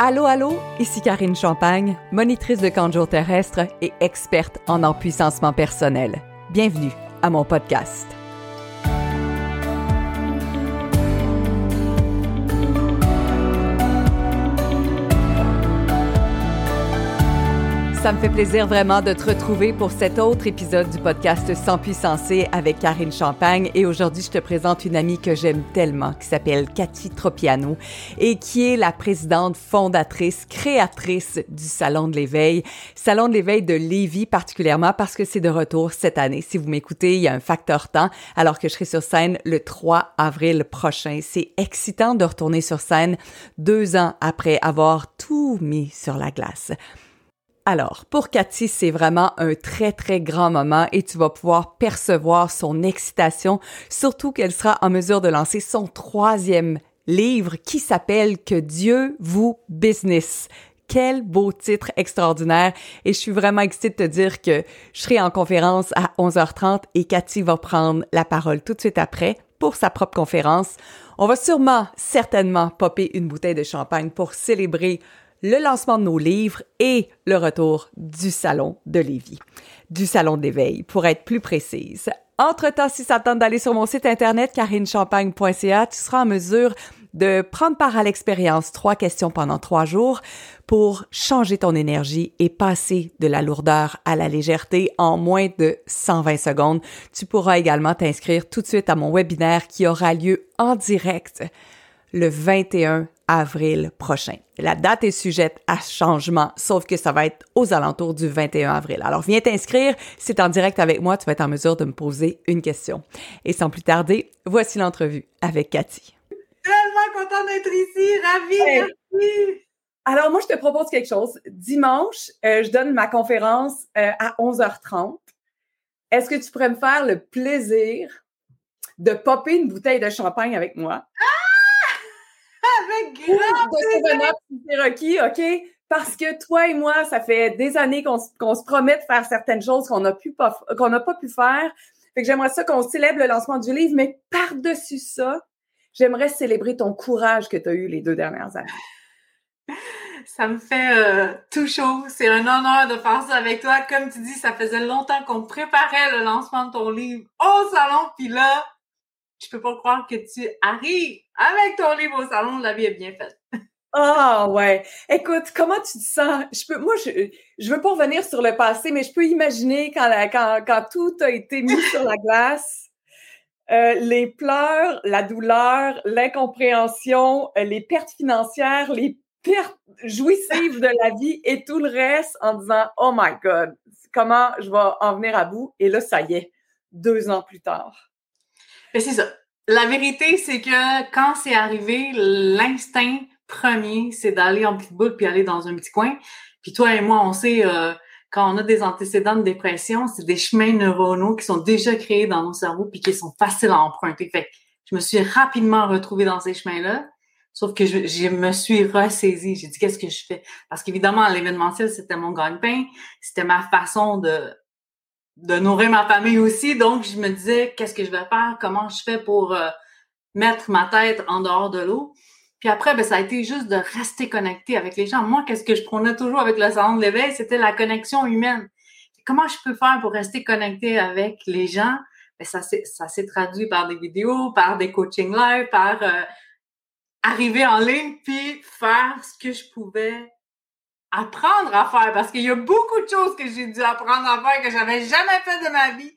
Allô, allô, ici Karine Champagne, monitrice de camp terrestre et experte en empuissancement personnel. Bienvenue à mon podcast. Ça me fait plaisir vraiment de te retrouver pour cet autre épisode du podcast Sans puissancer avec Karine Champagne. Et aujourd'hui, je te présente une amie que j'aime tellement, qui s'appelle Cathy Tropiano et qui est la présidente fondatrice, créatrice du Salon de l'éveil. Salon de l'éveil de Lévis particulièrement parce que c'est de retour cette année. Si vous m'écoutez, il y a un facteur temps alors que je serai sur scène le 3 avril prochain. C'est excitant de retourner sur scène deux ans après avoir tout mis sur la glace. Alors, pour Cathy, c'est vraiment un très, très grand moment et tu vas pouvoir percevoir son excitation, surtout qu'elle sera en mesure de lancer son troisième livre qui s'appelle Que Dieu vous business. Quel beau titre extraordinaire et je suis vraiment excitée de te dire que je serai en conférence à 11h30 et Cathy va prendre la parole tout de suite après pour sa propre conférence. On va sûrement, certainement, popper une bouteille de champagne pour célébrer le lancement de nos livres et le retour du salon de Lévis, du salon d'éveil, pour être plus précise. Entre-temps, si ça tente d'aller sur mon site internet carinechampagne.ca, tu seras en mesure de prendre part à l'expérience trois questions pendant trois jours pour changer ton énergie et passer de la lourdeur à la légèreté en moins de 120 secondes. Tu pourras également t'inscrire tout de suite à mon webinaire qui aura lieu en direct le 21 avril prochain. La date est sujette à changement, sauf que ça va être aux alentours du 21 avril. Alors viens t'inscrire, si tu en direct avec moi, tu vas être en mesure de me poser une question. Et sans plus tarder, voici l'entrevue avec Cathy. Tellement contente d'être ici, ravie, merci. Alors moi, je te propose quelque chose. Dimanche, euh, je donne ma conférence euh, à 11h30. Est-ce que tu pourrais me faire le plaisir de popper une bouteille de champagne avec moi? Ah! OK? Parce que toi et moi, ça fait des années qu'on se promet de faire certaines choses qu'on n'a pas, qu'on n'a pas pu faire. Fait que j'aimerais ça qu'on célèbre le lancement du livre, mais par-dessus ça, j'aimerais célébrer ton courage que tu as eu les deux dernières années. Ça me fait euh, tout chaud. C'est un honneur de faire ça avec toi. Comme tu dis, ça faisait longtemps qu'on préparait le lancement de ton livre au salon, puis là, je peux pas croire que tu arrives avec ton livre au salon, la vie est bien faite. Ah oh, ouais. Écoute, comment tu te sens? Je peux, moi, je, je veux pas revenir sur le passé, mais je peux imaginer quand, quand, quand tout a été mis sur la glace, euh, les pleurs, la douleur, l'incompréhension, euh, les pertes financières, les pertes jouissives de la vie et tout le reste en disant Oh my God, comment je vais en venir à bout? Et là, ça y est, deux ans plus tard. Mais c'est ça. La vérité, c'est que quand c'est arrivé, l'instinct premier, c'est d'aller en petite boule puis aller dans un petit coin. Puis toi et moi, on sait, euh, quand on a des antécédents de dépression, c'est des chemins neuronaux qui sont déjà créés dans nos cerveaux puis qui sont faciles à emprunter. Fait que je me suis rapidement retrouvée dans ces chemins-là. Sauf que je, je me suis ressaisie. J'ai dit, qu'est-ce que je fais? Parce qu'évidemment, l'événementiel, c'était mon gagne-pain. C'était ma façon de de nourrir ma famille aussi. Donc, je me disais, qu'est-ce que je vais faire? Comment je fais pour euh, mettre ma tête en dehors de l'eau? Puis après, ben, ça a été juste de rester connecté avec les gens. Moi, qu'est-ce que je prenais toujours avec le salon de l'éveil? C'était la connexion humaine. Comment je peux faire pour rester connecté avec les gens? Ben, ça s'est traduit par des vidéos, par des coachings live, par euh, arriver en ligne, puis faire ce que je pouvais apprendre à faire parce qu'il y a beaucoup de choses que j'ai dû apprendre à faire que j'avais jamais fait de ma vie.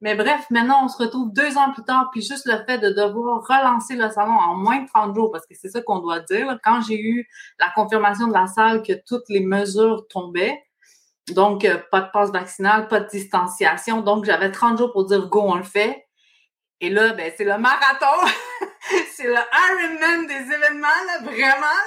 Mais bref, maintenant, on se retrouve deux ans plus tard, puis juste le fait de devoir relancer le salon en moins de 30 jours, parce que c'est ça qu'on doit dire. Quand j'ai eu la confirmation de la salle que toutes les mesures tombaient, donc euh, pas de passe vaccinale, pas de distanciation, donc j'avais 30 jours pour dire go, on le fait. Et là, ben, c'est le marathon, c'est le Ironman des événements, là, vraiment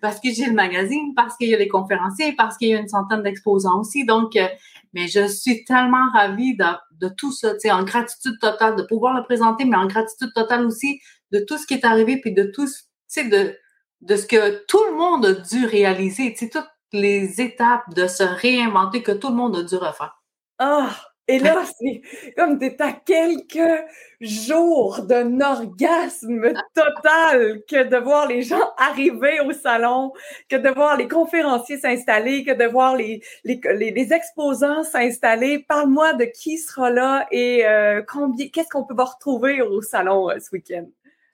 parce que j'ai le magazine, parce qu'il y a les conférenciers, parce qu'il y a une centaine d'exposants aussi. Donc, euh, mais je suis tellement ravie de, de tout ça, tu sais, en gratitude totale de pouvoir le présenter, mais en gratitude totale aussi de tout ce qui est arrivé, puis de tout, tu sais, de, de ce que tout le monde a dû réaliser, tu sais, toutes les étapes de se réinventer que tout le monde a dû refaire. Ah, Et là, c'est comme tu à quelques jours d'un orgasme total que de voir les gens arriver au salon, que de voir les conférenciers s'installer, que de voir les, les, exposants s'installer. Parle-moi de qui sera là et euh, combien, qu'est-ce qu'on peut retrouver au salon euh, ce week-end?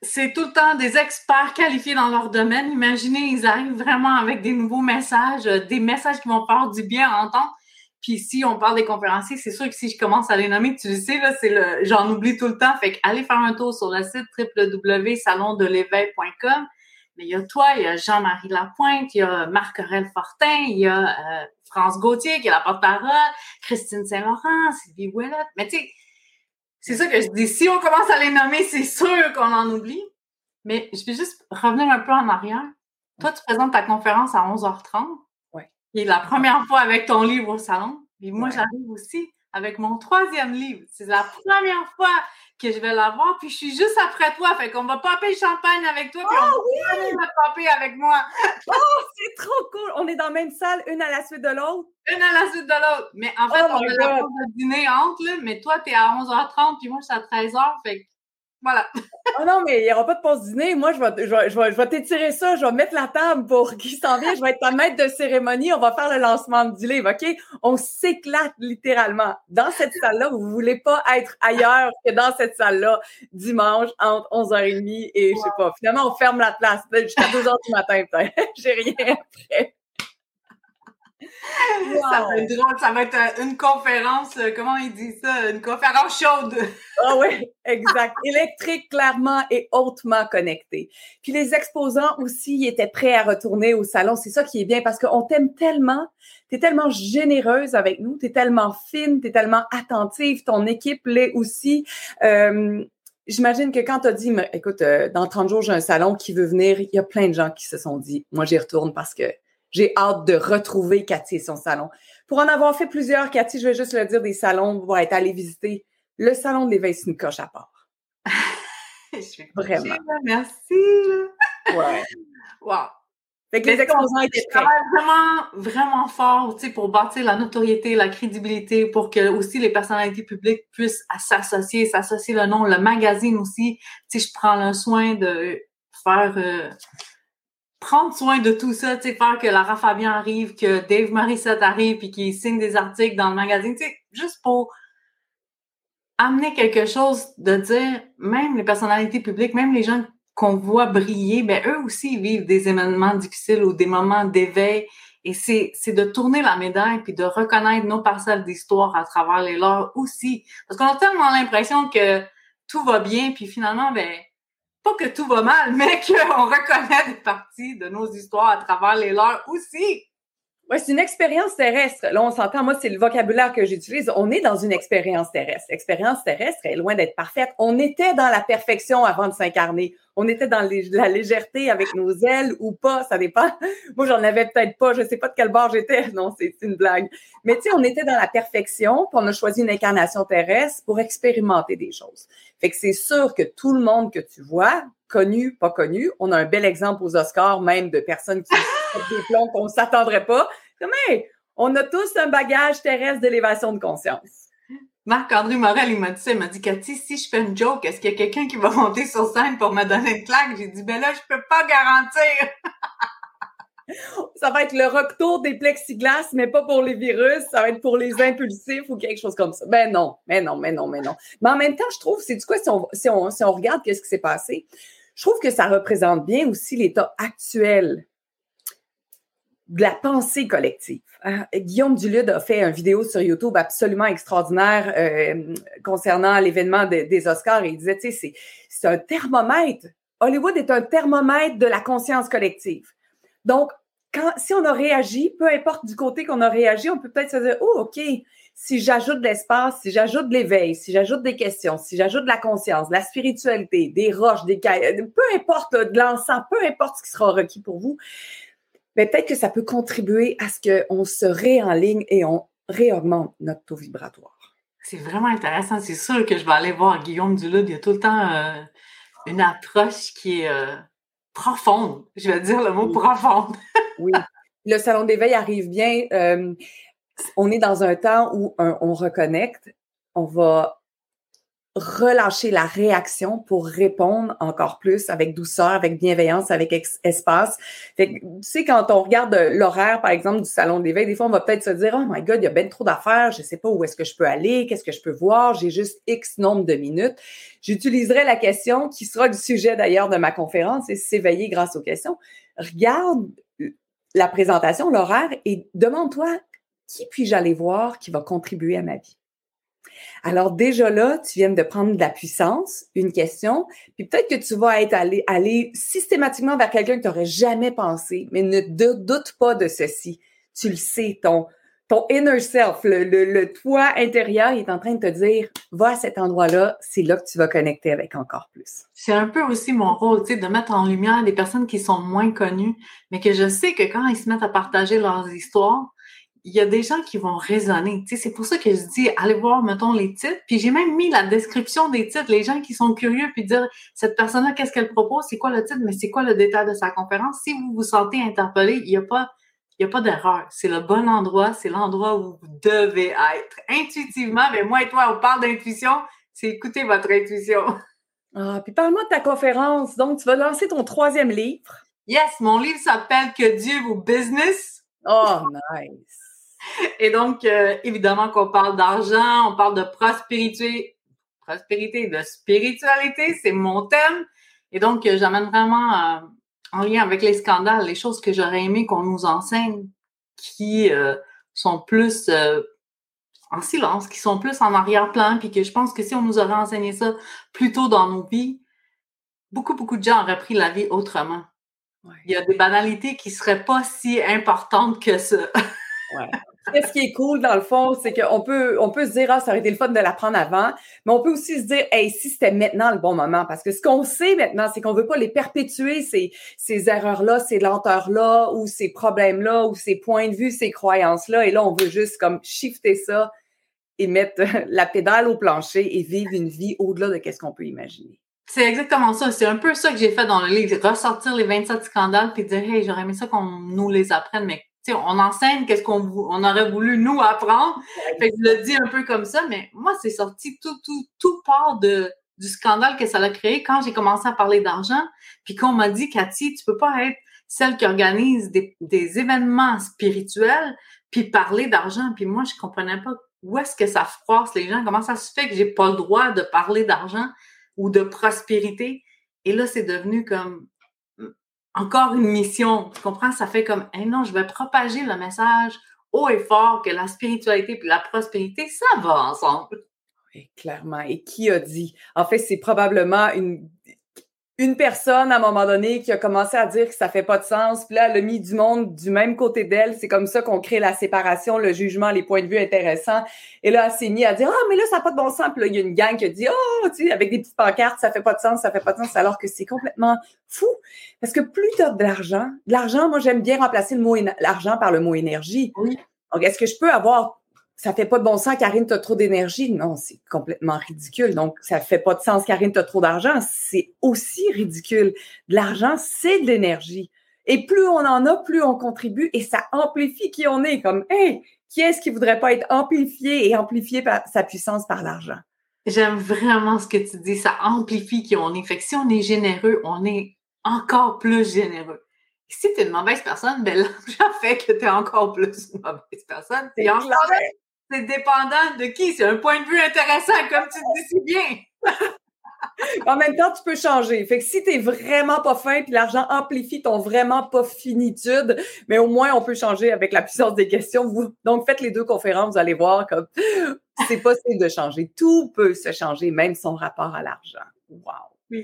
c'est tout le temps des experts qualifiés dans leur domaine. Imaginez, ils arrivent vraiment avec des nouveaux messages, euh, des messages qui vont faire du bien à entendre. Puis si on parle des conférenciers, c'est sûr que si je commence à les nommer, tu le sais, là, c'est le, j'en oublie tout le temps. Fait allez faire un tour sur le site www.salondelevêque.com. Mais il y a toi, il y a Jean-Marie Lapointe, il y a Marc-Aurel Fortin, il y a euh, France Gauthier qui est la porte-parole, Christine Saint-Laurent, Sylvie Ouellette. Mais tu sais, c'est ça que je dis. Si on commence à les nommer, c'est sûr qu'on en oublie. Mais je vais juste revenir un peu en arrière. Toi, tu présentes ta conférence à 11h30. Oui. Et la première fois avec ton livre au salon. Et moi, j'arrive aussi avec mon troisième livre. C'est la première fois que je vais l'avoir, puis je suis juste après toi. Fait qu'on va popper le champagne avec toi, puis oh, on va popper avec moi. oh, c'est trop cool! On est dans la même salle, une à la suite de l'autre. Une à la suite de l'autre. Mais en fait, oh on a la de dîner entre, là, mais toi, t'es à 11h30, puis moi, je suis à 13h. Fait voilà. oh non, mais il n'y aura pas de pause dîner. Moi, je vais, je vais, je vais, t'étirer ça. Je vais mettre la table pour qui s'en vient. Je vais être ta maître de cérémonie. On va faire le lancement du livre, OK? On s'éclate littéralement. Dans cette salle-là, vous ne voulez pas être ailleurs que dans cette salle-là dimanche entre 11h30 et je sais pas. Finalement, on ferme la place jusqu'à 2h du matin, peut-être. J'ai rien après. Ça va être drôle, ça va être euh, une conférence, euh, comment il dit ça? Une conférence chaude. Ah oui, exact. Électrique, clairement, et hautement connecté. Puis les exposants aussi ils étaient prêts à retourner au salon. C'est ça qui est bien parce qu'on t'aime tellement, tu es tellement généreuse avec nous, tu es tellement fine, tu es tellement attentive, ton équipe l'est aussi. Euh, J'imagine que quand tu as dit, écoute, dans 30 jours, j'ai un salon qui veut venir, il y a plein de gens qui se sont dit, moi, j'y retourne parce que j'ai hâte de retrouver Cathy et son salon. Pour en avoir fait plusieurs, Cathy, je vais juste le dire, des salons, va être allé visiter. Le salon de l'éveil, c'est une coche à part. je suis Vraiment. merci. Ouais. Wow. Fait que les exposants étaient prêts. vraiment, vraiment fort, tu sais, pour bâtir la notoriété, la crédibilité, pour que aussi les personnalités publiques puissent s'associer, s'associer le nom, le magazine aussi. Tu sais, je prends le soin de faire euh, prendre soin de tout ça, tu sais, faire que Lara Fabian arrive, que Dave Morissette arrive, puis qu'il signe des articles dans le magazine, tu sais, juste pour amener quelque chose de dire, même les personnalités publiques, même les gens qu'on voit briller, ben eux aussi vivent des événements difficiles ou des moments d'éveil. Et c'est, c'est de tourner la médaille puis de reconnaître nos parcelles d'histoire à travers les leurs aussi. Parce qu'on a tellement l'impression que tout va bien, puis finalement, ben, que tout va mal, mais qu'on reconnaît des parties de nos histoires à travers les leurs aussi. Oui, c'est une expérience terrestre. Là, on s'entend, moi, c'est le vocabulaire que j'utilise. On est dans une expérience terrestre. L'expérience terrestre est loin d'être parfaite. On était dans la perfection avant de s'incarner. On était dans la légèreté avec nos ailes ou pas, ça dépend. Moi, j'en avais peut-être pas. Je sais pas de quel bord j'étais. Non, c'est une blague. Mais tu sais, on était dans la perfection, puis on a choisi une incarnation terrestre pour expérimenter des choses. Fait que c'est sûr que tout le monde que tu vois, connu, pas connu, on a un bel exemple aux Oscars, même de personnes qui des plombs qu'on ne s'attendrait pas. Mais on a tous un bagage terrestre d'élévation de conscience. Marc-André Morel, il m'a dit ça, m'a dit, Cathy, si je fais une joke, est-ce qu'il y a quelqu'un qui va monter sur scène pour me donner une claque? J'ai dit, ben là, je peux pas garantir. ça va être le retour des plexiglas, mais pas pour les virus, ça va être pour les impulsifs ou quelque chose comme ça. Ben non, mais non, mais non, mais non. Mais en même temps, je trouve, c'est du quoi, si on, si on, si on regarde qu'est-ce qui s'est passé, je trouve que ça représente bien aussi l'état actuel de la pensée collective. Hein. Guillaume Dulude a fait une vidéo sur YouTube absolument extraordinaire euh, concernant l'événement des Oscars et il disait, tu sais, c'est un thermomètre. Hollywood est un thermomètre de la conscience collective. Donc, si on a réagi, peu importe du côté qu'on a réagi, on peut peut-être se dire, oh, OK, si j'ajoute de l'espace, si j'ajoute de l'éveil, si j'ajoute des questions, si j'ajoute de la conscience, de la spiritualité, des roches, des peu importe, de l'encens, peu importe ce qui sera requis pour vous, mais peut-être que ça peut contribuer à ce qu'on se réenligne et on réaugmente notre taux vibratoire. C'est vraiment intéressant. C'est sûr que je vais aller voir Guillaume Dulude. Il y a tout le temps euh, une approche qui est euh, profonde. Je vais dire le mot profonde. oui. Le salon d'éveil arrive bien. Euh, on est dans un temps où on reconnecte. on va relâcher la réaction pour répondre encore plus avec douceur, avec bienveillance, avec espace. Fait que, tu sais, quand on regarde l'horaire, par exemple, du salon d'éveil, des fois, on va peut-être se dire, oh my God, il y a bien trop d'affaires, je sais pas où est-ce que je peux aller, qu'est-ce que je peux voir, j'ai juste X nombre de minutes. J'utiliserai la question qui sera du sujet d'ailleurs de ma conférence, et s'éveiller grâce aux questions. Regarde la présentation, l'horaire, et demande-toi, qui puis-je aller voir qui va contribuer à ma vie? Alors déjà là, tu viens de prendre de la puissance, une question, puis peut-être que tu vas être allé, aller systématiquement vers quelqu'un que tu n'aurais jamais pensé, mais ne doute pas de ceci. Tu le sais, ton, inner self, le, toi intérieur est en train de te dire, va à cet endroit-là, c'est là que tu vas connecter avec encore plus. C'est un peu aussi mon rôle, tu de mettre en lumière des personnes qui sont moins connues, mais que je sais que quand ils se mettent à partager leurs histoires, il y a des gens qui vont raisonner. C'est pour ça que je dis, allez voir, mettons, les titres. Puis j'ai même mis la description des titres. Les gens qui sont curieux, puis dire, cette personne-là, qu'est-ce qu'elle propose? C'est quoi le titre? Mais c'est quoi le détail de sa conférence? Si vous vous sentez interpellé, il n'y a pas, il y a pas d'erreur. C'est le bon endroit. C'est l'endroit où vous devez être. Intuitivement, mais moi et toi, on parle d'intuition. C'est écouter votre intuition. Ah, puis parle-moi de ta conférence. Donc, tu vas lancer ton troisième livre. Yes, mon livre s'appelle Que Dieu vous business. Oh, nice. Et donc, euh, évidemment qu'on parle d'argent, on parle de prospérité, prospérité, de spiritualité, c'est mon thème. Et donc, euh, j'amène vraiment euh, en lien avec les scandales, les choses que j'aurais aimé qu'on nous enseigne, qui sont plus en silence, qui sont plus en arrière-plan, puis que je pense que si on nous aurait enseigné ça plus tôt dans nos vies, beaucoup, beaucoup de gens auraient pris la vie autrement. Il y a des banalités qui seraient pas si importantes que ça. ouais. Ce qui est cool, dans le fond, c'est qu'on peut, on peut se dire, ah, ça aurait été le fun de l'apprendre avant, mais on peut aussi se dire, hey, si c'était maintenant le bon moment, parce que ce qu'on sait maintenant, c'est qu'on veut pas les perpétuer, ces, ces erreurs-là, ces lenteurs-là, ou ces problèmes-là, ou ces points de vue, ces croyances-là, et là, on veut juste comme shifter ça et mettre la pédale au plancher et vivre une vie au-delà de ce qu'on peut imaginer. C'est exactement ça. C'est un peu ça que j'ai fait dans le livre. Ressortir les 27 scandales puis dire, hey, j'aurais aimé ça qu'on nous les apprenne, mais on enseigne qu'est-ce qu'on on aurait voulu nous apprendre. Fait que je le dis un peu comme ça, mais moi, c'est sorti tout, tout, tout part de, du scandale que ça a créé quand j'ai commencé à parler d'argent. Puis qu'on m'a dit, Cathy, tu peux pas être celle qui organise des, des événements spirituels puis parler d'argent. Puis moi, je comprenais pas où est-ce que ça froisse les gens. Comment ça se fait que j'ai pas le droit de parler d'argent ou de prospérité? Et là, c'est devenu comme encore une mission. Tu comprends? Ça fait comme, eh non, je vais propager le message haut et fort que la spiritualité et la prospérité, ça va ensemble. Oui, clairement. Et qui a dit? En fait, c'est probablement une, une personne à un moment donné qui a commencé à dire que ça fait pas de sens, puis là, elle a mis du monde du même côté d'elle. C'est comme ça qu'on crée la séparation, le jugement, les points de vue intéressants. Et là, elle s'est mis à dire Ah, mais là, ça n'a pas de bon sens. Puis là, il y a une gang qui a dit Oh, tu sais, avec des petites pancartes, ça fait pas de sens, ça fait pas de sens, alors que c'est complètement fou. Parce que plus tu as de l'argent, de l'argent, moi, j'aime bien remplacer le mot l'argent par le mot énergie. Oui. Donc, est-ce que je peux avoir ça fait pas de bon sens, Karine, tu as trop d'énergie. Non, c'est complètement ridicule. Donc, ça fait pas de sens, Karine, tu as trop d'argent. C'est aussi ridicule. De l'argent, c'est de l'énergie. Et plus on en a, plus on contribue et ça amplifie qui on est. Comme, hey, qui est-ce qui voudrait pas être amplifié et amplifier sa puissance par l'argent? J'aime vraiment ce que tu dis. Ça amplifie qui on est. Fait que si on est généreux, on est encore plus généreux. si tu es une mauvaise personne, ben l'argent fait que tu es encore plus une mauvaise personne. C'est c'est dépendant de qui. C'est un point de vue intéressant, comme tu dis si bien. en même temps, tu peux changer. Fait que si t'es vraiment pas fin, puis l'argent amplifie ton vraiment pas finitude, mais au moins on peut changer avec la puissance des questions. Donc faites les deux conférences, vous allez voir comme c'est possible de changer. Tout peut se changer, même son rapport à l'argent. Wow.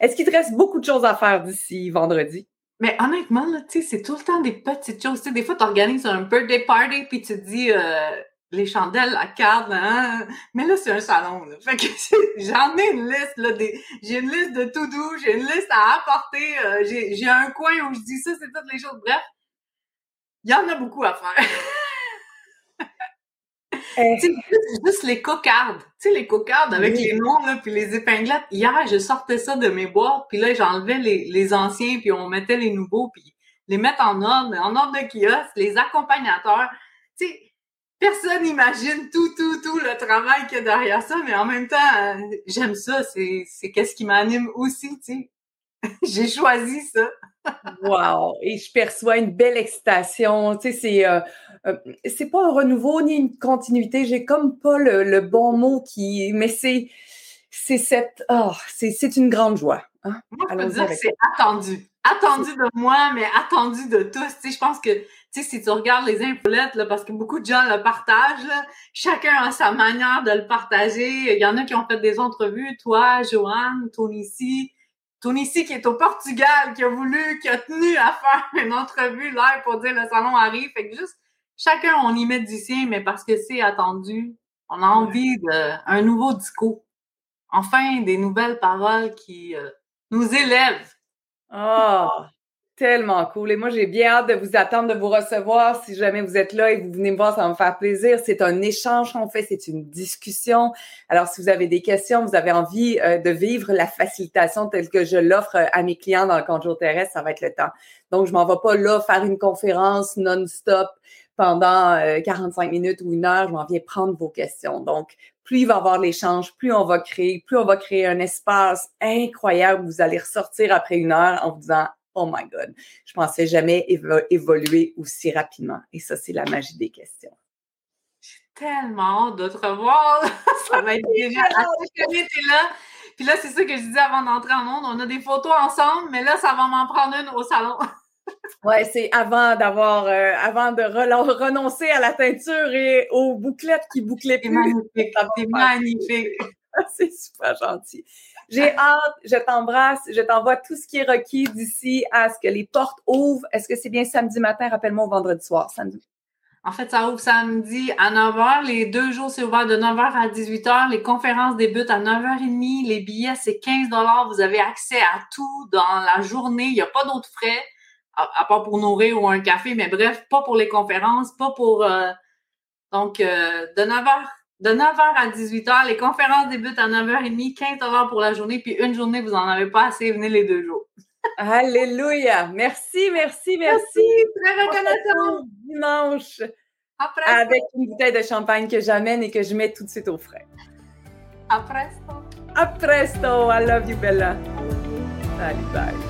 Est-ce qu'il te reste beaucoup de choses à faire d'ici vendredi? Mais honnêtement, tu sais, c'est tout le temps des petites choses. des fois, tu organises un birthday party, puis tu te dis, euh, les chandelles, la carte, hein? mais là, c'est un salon. Là. Fait que j'en ai une liste, là, des, j'ai une liste de tout doux, j'ai une liste à apporter, euh, j'ai, j'ai un coin où je dis ça, c'est toutes les choses. Bref, il y en a beaucoup à faire. Euh. juste les cocardes, tu sais, les cocardes avec les noms, là, puis les épinglettes. Hier, je sortais ça de mes boîtes, puis là, j'enlevais les, les anciens, puis on mettait les nouveaux, puis les mettre en ordre, en ordre de kiosque, les accompagnateurs. Tu sais, personne n'imagine tout, tout, tout le travail qu'il y a derrière ça, mais en même temps, euh, j'aime ça. C'est, c'est qu'est-ce qui m'anime aussi, tu sais. J'ai choisi ça. wow! Et je perçois une belle excitation. Tu sais, c'est, euh, euh, c'est pas un renouveau ni une continuité. J'ai comme pas le, bon mot qui, mais c'est, c'est cette, oh, c'est, c'est une grande joie. Hein? Moi, je peux dire que c'est attendu. Attendu de moi, mais attendu de tous. Tu sais, je pense que, tu sais, si tu regardes les infolettes, là, parce que beaucoup de gens le partagent, là, chacun a sa manière de le partager. Il y en a qui ont fait des entrevues, toi, Joanne, Tony ici, Tony ici qui est au Portugal, qui a voulu, qui a tenu à faire une entrevue live pour dire le salon arrive. Fait que juste, chacun, on y met du sien, mais parce que c'est attendu, on a envie d'un nouveau discours. Enfin, des nouvelles paroles qui euh, nous élèvent. Oh, tellement cool. Et moi, j'ai bien hâte de vous attendre, de vous recevoir. Si jamais vous êtes là et vous venez me voir, ça va me faire plaisir. C'est un échange qu'on fait, c'est une discussion. Alors, si vous avez des questions, vous avez envie euh, de vivre la facilitation telle que je l'offre euh, à mes clients dans le conjour terrestre, ça va être le temps. Donc, je m'en vais pas là faire une conférence non-stop pendant 45 euh, minutes ou une heure. Je m'en viens prendre vos questions. Donc, plus il va y avoir l'échange, plus on va créer, plus on va créer un espace incroyable où vous allez ressortir après une heure en vous disant Oh my God, je pensais jamais évoluer aussi rapidement. Et ça, c'est la magie des questions. J'ai tellement hâte de te revoir. ça va être génial. là. Puis là, c'est ça que je disais avant d'entrer en monde. On a des photos ensemble, mais là, ça va m'en prendre une au salon. Ouais, c'est avant d'avoir, euh, avant de renoncer à la teinture et aux bouclettes qui bouclaient plus. Magnifique, c'est magnifique. c'est super gentil. J'ai hâte, je t'embrasse, je t'envoie tout ce qui est requis d'ici à ce que les portes ouvrent. Est-ce que c'est bien samedi matin? Rappelle-moi au vendredi soir, samedi. En fait, ça ouvre samedi à 9h. Les deux jours, c'est ouvert de 9h à 18h. Les conférences débutent à 9h30. Les billets, c'est 15 Vous avez accès à tout dans la journée. Il n'y a pas d'autres frais à, part pour nourrir ou un café, mais bref, pas pour les conférences, pas pour... Euh, donc, euh, de 9h de 9h à 18h, les conférences débutent à 9h30, 15 pour la journée, puis une journée, vous n'en avez pas assez, venez les deux jours. Alléluia! Merci, merci, merci. très reconnaissant. Dimanche. Après avec une bouteille de champagne que j'amène et que je mets tout de suite au frais. A presto. A presto. I love you, Bella. Salut, bye.